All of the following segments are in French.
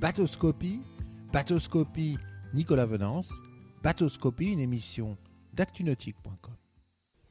Batoscopie, Batoscopie Nicolas Venance, Batoscopie, une émission d'actunautique.com.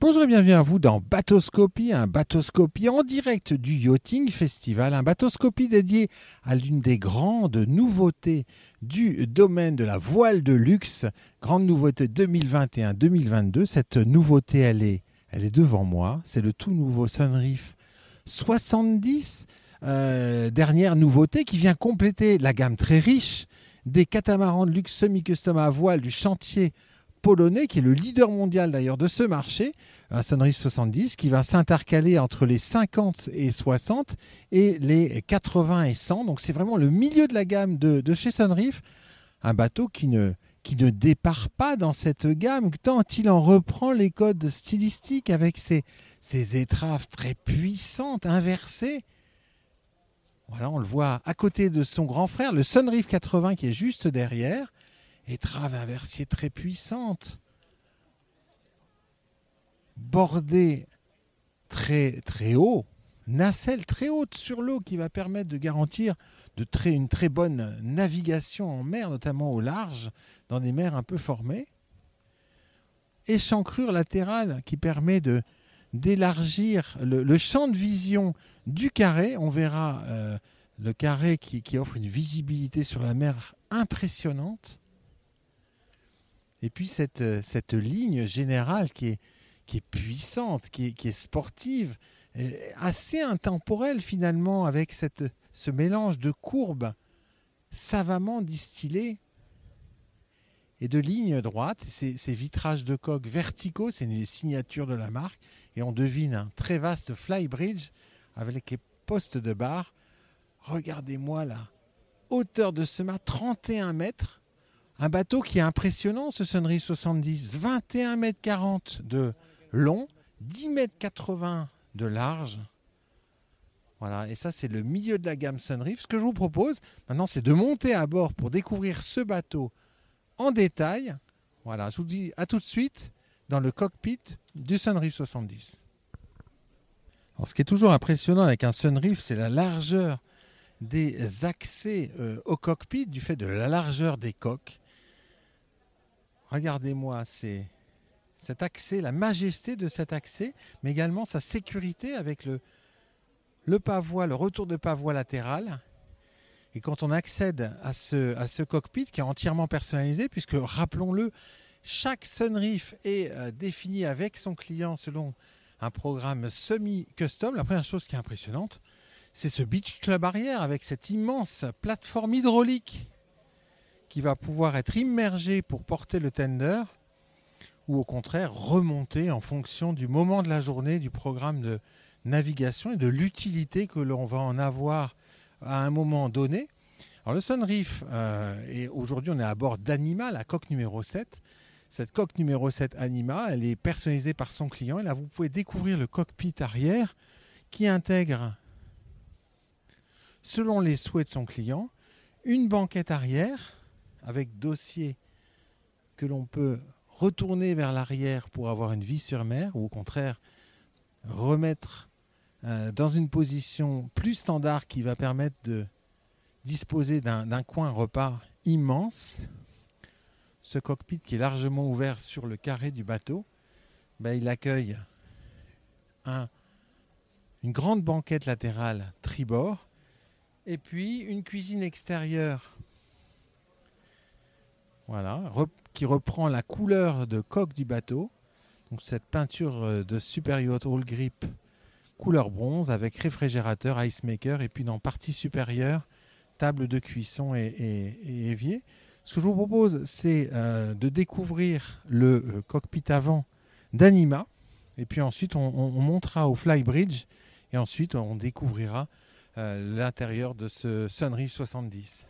Bonjour et bienvenue à vous dans Batoscopie, un Batoscopie en direct du Yachting Festival, un Batoscopie dédié à l'une des grandes nouveautés du domaine de la voile de luxe, grande nouveauté 2021-2022. Cette nouveauté, elle est, elle est devant moi, c'est le tout nouveau Sunreef 70, euh, dernière nouveauté qui vient compléter la gamme très riche des catamarans de luxe semi-custom à voile du chantier polonais, qui est le leader mondial d'ailleurs de ce marché, un Sunreef 70, qui va s'intercaler entre les 50 et 60 et les 80 et 100. Donc c'est vraiment le milieu de la gamme de, chez Sunreef, un bateau qui ne, qui ne départ pas dans cette gamme, tant il en reprend les codes stylistiques avec ses, ses étraves très puissantes, inversées. Voilà, on le voit à côté de son grand frère, le Sunreef 80 qui est juste derrière. Étrave inversier très puissante, bordée très, très haut, nacelle très haute sur l'eau qui va permettre de garantir une très bonne navigation en mer, notamment au large, dans des mers un peu formées. Échancrure latérale qui permet de d'élargir le, champ de vision du carré. On verra euh, le carré qui offre une visibilité sur la mer impressionnante. Et puis cette, euh, ligne générale qui est, qui est puissante, qui est, qui est sportive, assez intemporelle finalement, avec cette, ce mélange de courbes savamment distillées et de lignes droites, ces, ces vitrages de coque verticaux, c'est une signature de la marque, et on devine un très vaste flybridge avec les postes de barre. Regardez-moi la hauteur de ce mât, 31 mètres, un bateau qui est impressionnant, ce Sunrise 70, 21 mètres 40 de long, 10 mètres 80 de large. Voilà, et ça c'est le milieu de la gamme Sunreef. Ce que je vous propose maintenant, c'est de monter à bord pour découvrir ce bateau en détail. Voilà, je vous dis à tout de suite dans le cockpit du Sunreef 70. Alors, ce qui est toujours impressionnant avec un Sunreef, c'est la largeur des accès euh, au cockpit du fait de la largeur des coques. Regardez-moi cet accès, la majesté de cet accès, mais également sa sécurité avec le, le pavois, le retour de pavois latéral. Et quand on accède à ce, cockpit qui est entièrement personnalisé, puisque rappelons-le, chaque Sunreef est euh, défini avec son client selon un programme semi-custom. La première chose qui est impressionnante, c'est ce Beach Club arrière avec cette immense plateforme hydraulique qui va pouvoir être immergé pour porter le tender ou au contraire remonter en fonction du moment de la journée, du programme de navigation et de l'utilité que l'on va en avoir à un moment donné. Alors le Sunreef, euh, et aujourd'hui on est à bord d'Anima, la coque numéro 7. Cette coque numéro 7 Anima, elle est personnalisée par son client. Et là, vous pouvez découvrir le cockpit arrière qui intègre, selon les souhaits de son client, une banquette arrière avec dossier que l'on peut retourner vers l'arrière pour avoir une vie sur mer, ou au contraire remettre euh, dans une position plus standard qui va permettre de disposer d'un coin repas immense. Ce cockpit qui est largement ouvert sur le carré du bateau, ben, il accueille un, une grande banquette latérale tribord et puis une cuisine extérieure voilà, qui reprend la couleur de coque du bateau. Donc cette peinture euh, de Super Yacht All Grip couleur bronze avec réfrigérateur, ice maker et puis dans partie supérieure, table de cuisson et, évier. Ce que je vous propose, c'est euh, de découvrir le euh, cockpit avant d'Anima. Et puis ensuite, on, montera au Flybridge. Et ensuite, on découvrira l'intérieur de ce Sunreef 70.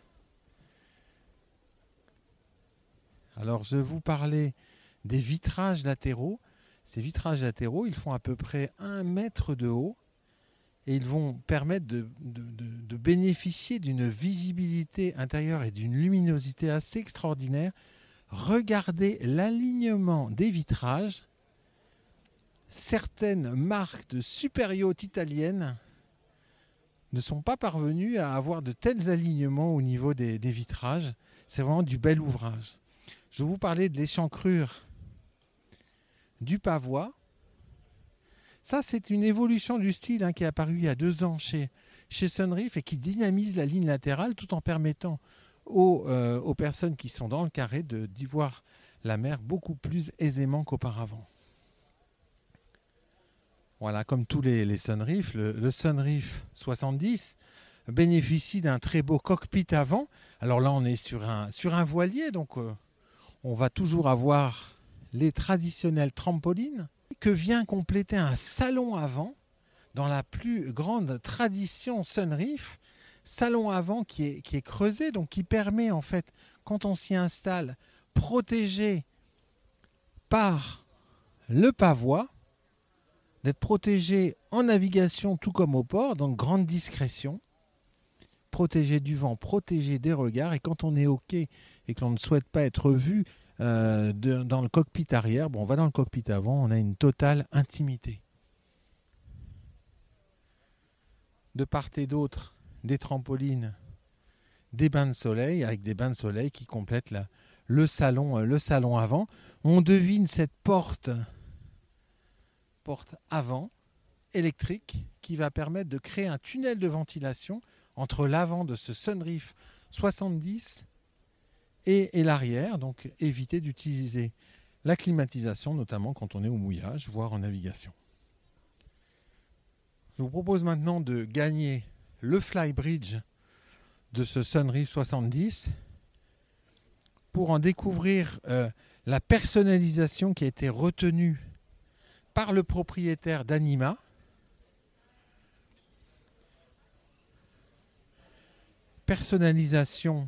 Alors je vous parlais des vitrages latéraux. Ces vitrages latéraux, ils font à peu près un mètre de haut et ils vont permettre de, bénéficier d'une visibilité intérieure et d'une luminosité assez extraordinaire. Regardez l'alignement des vitrages. Certaines marques de super italiennes ne sont pas parvenus à avoir de tels alignements au niveau des, des vitrages. C'est vraiment du bel ouvrage. Je vous parlais de l'échancrure du pavois. Ça, c'est une évolution du style hein, qui est apparue il y a deux ans chez, chez et qui dynamise la ligne latérale tout en permettant aux, euh, personnes qui sont dans le carré d'y voir la mer beaucoup plus aisément qu'auparavant. Voilà, comme tous les, les le, le Sunreef 70 bénéficie d'un très beau cockpit avant. Alors là, on est sur un, sur un voilier, donc euh, on va toujours avoir les traditionnelles trampolines que vient compléter un salon avant dans la plus grande tradition Sunreef. Salon avant qui est, creusé, donc qui permet en fait, quand on s'y installe, protégé par le pavois, d'être protégé en navigation tout comme au port, donc grande discrétion, protégé du vent, protégé des regards, et quand on est au quai et que l'on ne souhaite pas être vu euh, dans le cockpit arrière, bon, on va dans le cockpit avant, on a une totale intimité. De part et d'autre, des trampolines, des bains de soleil, avec des bains de soleil qui complètent le, salon, euh, le salon avant. On devine cette porte, porte avant, électrique, qui va permettre de créer un tunnel de ventilation entre l'avant de ce Sunreef 70 et, l'arrière, donc éviter d'utiliser la climatisation, notamment quand on est au mouillage, voire en navigation. Je vous propose maintenant de gagner le flybridge de ce Sunreef 70 pour en découvrir euh, la personnalisation qui a été retenue par le propriétaire d'Anima. Personnalisation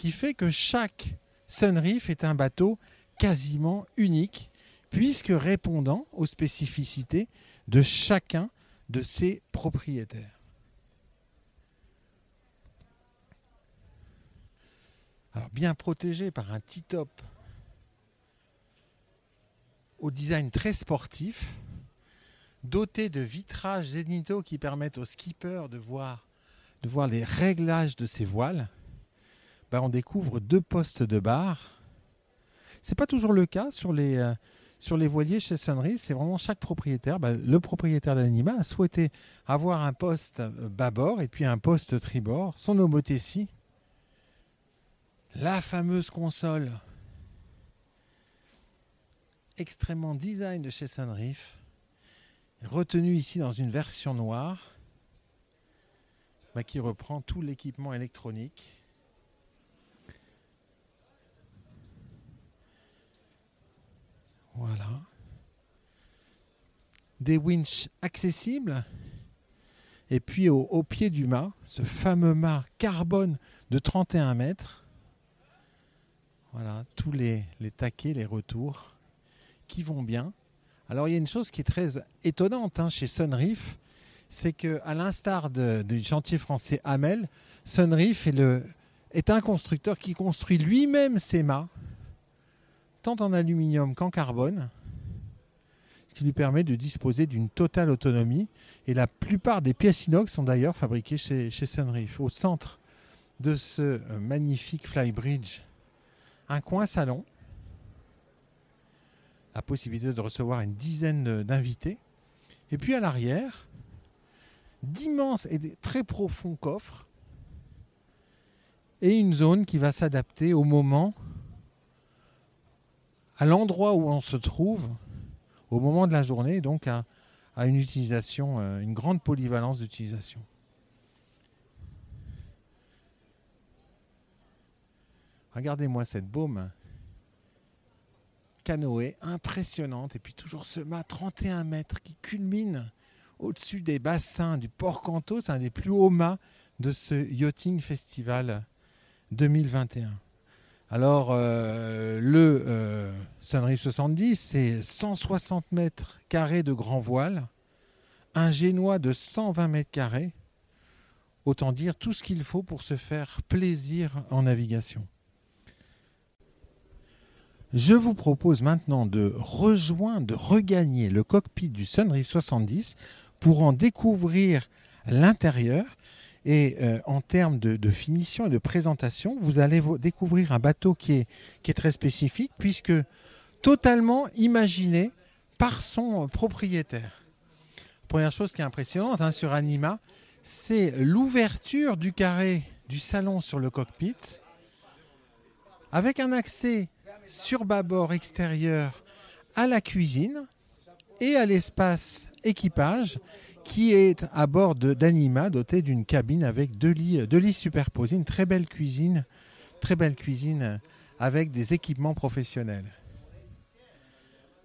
qui fait que chaque Sunreef est un bateau quasiment unique, puisque répondant aux spécificités de chacun de ses propriétaires. Bien protégé par un T-top au design très sportif, doté de vitrages zénithaux qui permettent aux skippers de voir les réglages de ses voiles, ben, on découvre deux postes de barre. C'est pas toujours le cas sur les, euh, sur les voiliers chez Sunrise. C'est vraiment chaque propriétaire. Ben, le propriétaire d'Anima a souhaité avoir un poste euh, bâbord et puis un poste tribord. Son homothétie. La fameuse console extrêmement design de chez Sunreef, retenue ici dans une version noire, bah, qui reprend tout l'équipement électronique. Voilà. Des winches accessibles. Et puis au, pied du mât, ce fameux mât carbone de 31 mètres. Voilà, tous les, taquets, les retours qui vont bien. Alors il y a une chose qui est très étonnante hein, chez Sunreef, c'est que à l'instar du chantier français Hamel, Sunreef est, est un constructeur qui construit lui-même ses mâts, tant en aluminium qu'en carbone, ce qui lui permet de disposer d'une totale autonomie. Et la plupart des pièces inox sont d'ailleurs fabriquées chez, chez Sunreef. Au centre de ce euh, magnifique flybridge, un coin salon, la possibilité de recevoir une dizaine d'invités. Et puis à l'arrière, d'immenses et très profonds coffres et une zone qui va s'adapter au moment, à l'endroit où on se trouve, au moment de la journée, donc à, une utilisation, euh, une grande polyvalence d'utilisation. Regardez-moi cette baume canoë impressionnante et puis toujours ce mât 31 mètres qui culmine au-dessus des bassins du Port Canto, c'est un des plus hauts mâts de ce Yachting Festival 2021. Alors, euh, le euh, Sunreef 70, c'est 160 mètres carrés de grand voile, un génois de 120 mètres carrés, autant dire tout ce qu'il faut pour se faire plaisir en navigation. Je vous propose maintenant de rejoindre, de regagner le cockpit du Sunreef 70 pour en découvrir l'intérieur. Et euh, en termes de, finition et de présentation, vous allez découvrir un bateau qui est très spécifique puisque totalement imaginé par son propriétaire. Première chose qui est impressionnante hein, sur Anima, c'est l'ouverture du carré du salon sur le cockpit avec un accès sur bâbord extérieur à la cuisine et à l'espace équipage qui est à bord d'Anima, doté d'une cabine avec deux lits, deux lits superposés, une très belle cuisine, très belle cuisine avec des équipements professionnels.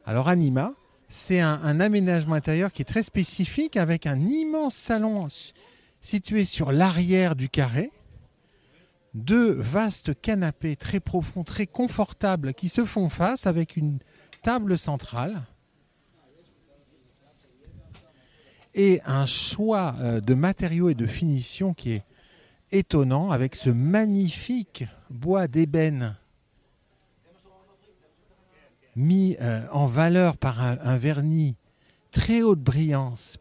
Alors Anima, c'est un, aménagement intérieur qui est très spécifique avec un immense salon situé sur l'arrière du carré, deux vastes canapés très profonds, très confortables qui se font face avec une table centrale. Et un choix euh, de matériaux et de finition qui est étonnant avec ce magnifique bois d'ébène mis euh, en valeur par un, vernis très haute brillance,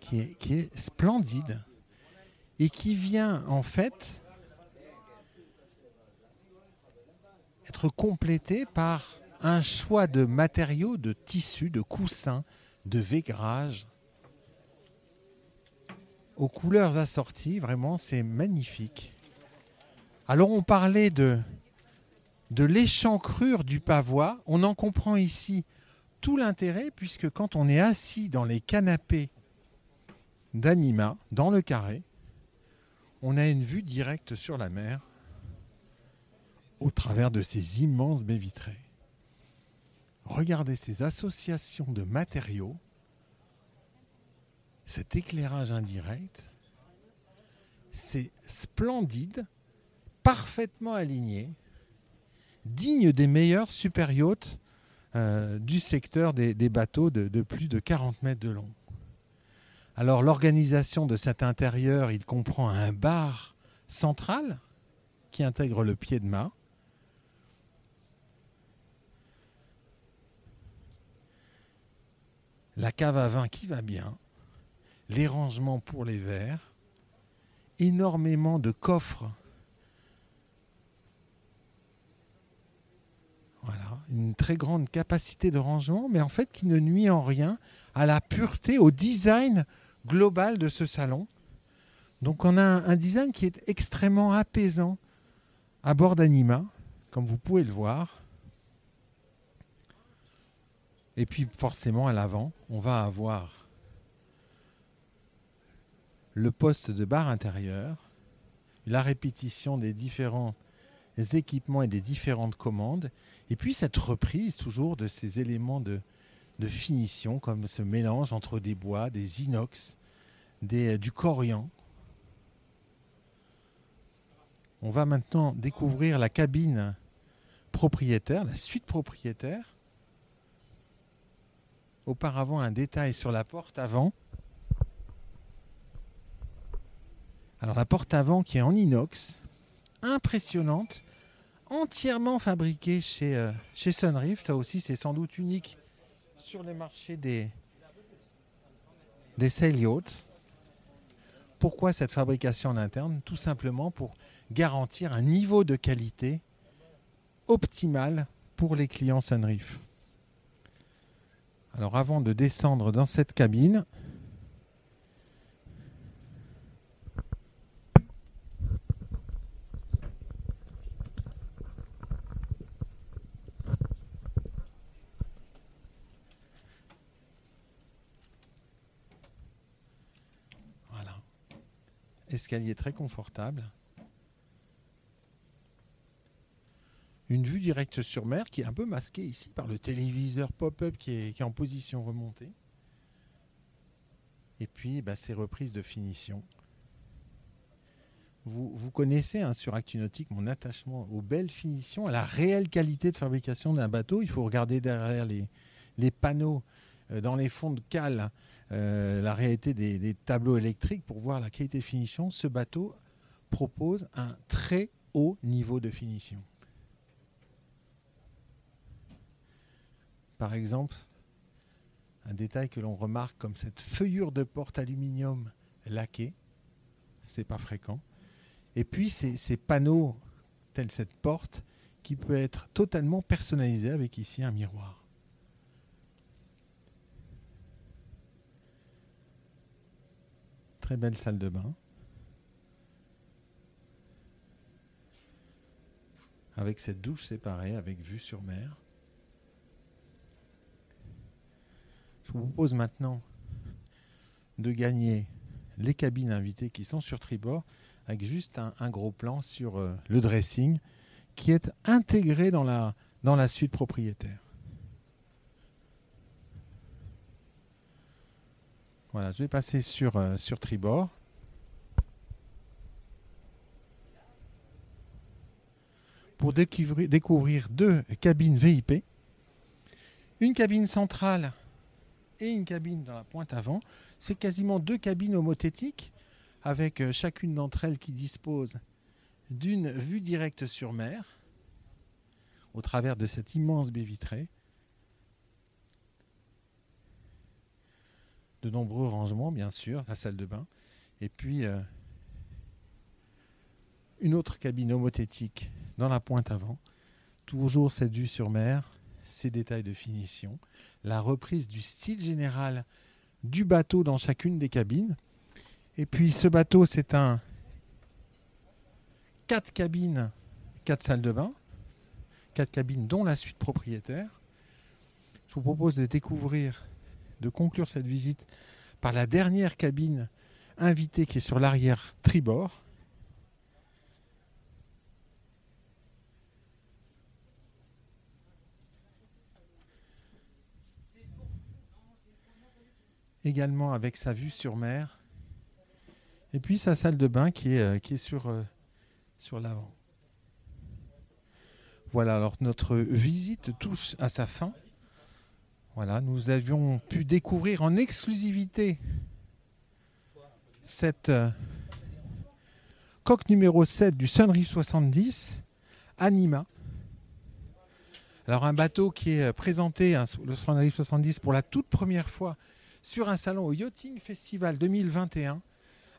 qui, est, splendide et qui vient en fait être complété par un choix de matériaux, de tissus, de coussins, de vaigrage aux couleurs assorties. Vraiment, c'est magnifique. Alors, on parlait de, de l'échancrure du pavois. On en comprend ici tout l'intérêt, puisque quand on est assis dans les canapés d'Anima, dans le carré, on a une vue directe sur la mer au travers de ces immenses baies vitrées. Regardez ces associations de matériaux, cet éclairage indirect, c'est splendide, parfaitement aligné, digne des meilleurs super yachts euh, du secteur des, bateaux de, de, plus de 40 mètres de long. Alors l'organisation de cet intérieur, il comprend un bar central qui intègre le pied de mât, la cave à vin qui va bien, les rangements pour les verres, énormément de coffres. Voilà, une très grande capacité de rangement, mais en fait qui ne nuit en rien à la pureté, au design global de ce salon. Donc on a un, design qui est extrêmement apaisant à bord d'Anima, comme vous pouvez le voir. Et puis forcément à l'avant, on va avoir le poste de barre intérieure, la répétition des différents équipements et des différentes commandes, et puis cette reprise toujours de ces éléments de, finition, comme ce mélange entre des bois, des inox, des, du corian. On va maintenant découvrir la cabine propriétaire, la suite propriétaire auparavant un détail sur la porte avant. Alors la porte avant qui est en inox, impressionnante, entièrement fabriquée chez, euh, chez. Ça aussi c'est sans doute unique sur les marchés des, des sail yachts. Pourquoi cette fabrication en interne? Tout simplement pour garantir un niveau de qualité optimal pour les clients Sunreef. Alors avant de descendre dans cette cabine, Voilà. Escalier très confortable. une vue directe sur mer qui est un peu masquée ici par le téléviseur pop-up qui est, en position remontée. Et puis bah, ces reprises de finition. Vous, connaissez hein, sur Actunautique mon attachement aux belles finitions, à la réelle qualité de fabrication d'un bateau. Il faut regarder derrière les, panneaux, euh, dans les fonds de cale, euh, la réalité des, tableaux électriques pour voir la qualité de finition. Ce bateau propose un très haut niveau de finition. par exemple, Un détail que l'on remarque comme cette feuillure de porte aluminium laquée. C'est pas fréquent. Et puis ces, ces panneaux, tels cette porte, qui peut être totalement personnalisé avec ici un miroir. Très belle salle de bain. Avec cette douche séparée, avec vue sur mer. Je vous propose maintenant de gagner les cabines invitées qui sont sur tribord avec juste un, gros plan sur euh, le dressing qui est intégré dans la, dans la suite propriétaire. Voilà, je vais passer sur, euh, sur tribord. Pour découvrir, découvrir deux cabines VIP. Une cabine centrale et une cabine dans la pointe avant. C'est quasiment deux cabines homothétiques avec euh, chacune d'entre elles qui dispose d'une vue directe sur mer au travers de cette immense baie vitrée. De nombreux rangements, bien sûr, la salle de bain. Et puis euh, une autre cabine homothétique dans la pointe avant. Toujours cette vue sur mer, ces détails de finition, la reprise du style général du bateau dans chacune des cabines. Et puis ce bateau, c'est un 4 cabines, 4 salles de bain, 4 cabines dont la suite propriétaire. Je vous propose de découvrir, de conclure cette visite par la dernière cabine invitée qui est sur l'arrière tribord. également avec sa vue sur mer. Et puis sa salle de bain qui est, euh, euh, sur l'avant. Voilà, alors notre visite touche à sa fin. Voilà, nous avions pu découvrir en exclusivité cette euh, coque numéro 7 du Sunreef 70, Anima. Alors un bateau qui est présenté, hein, le Sunreef 70, pour la toute première fois sur un salon au Yachting Festival 2021.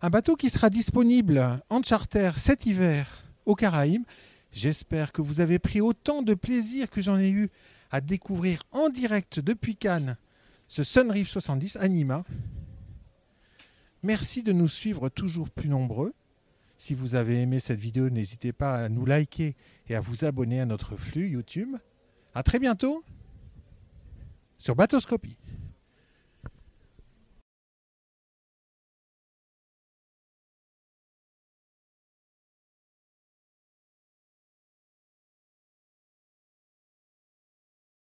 Un bateau qui sera disponible en charter cet hiver aux Caraïbes J'espère que vous avez pris autant de plaisir que j'en ai eu à découvrir en direct depuis Cannes ce Sunreef 70 Anima. Merci de nous suivre toujours plus nombreux. Si vous avez aimé cette vidéo, n'hésitez pas à nous liker et à vous abonner à notre flux YouTube. À très bientôt sur Batoscopie.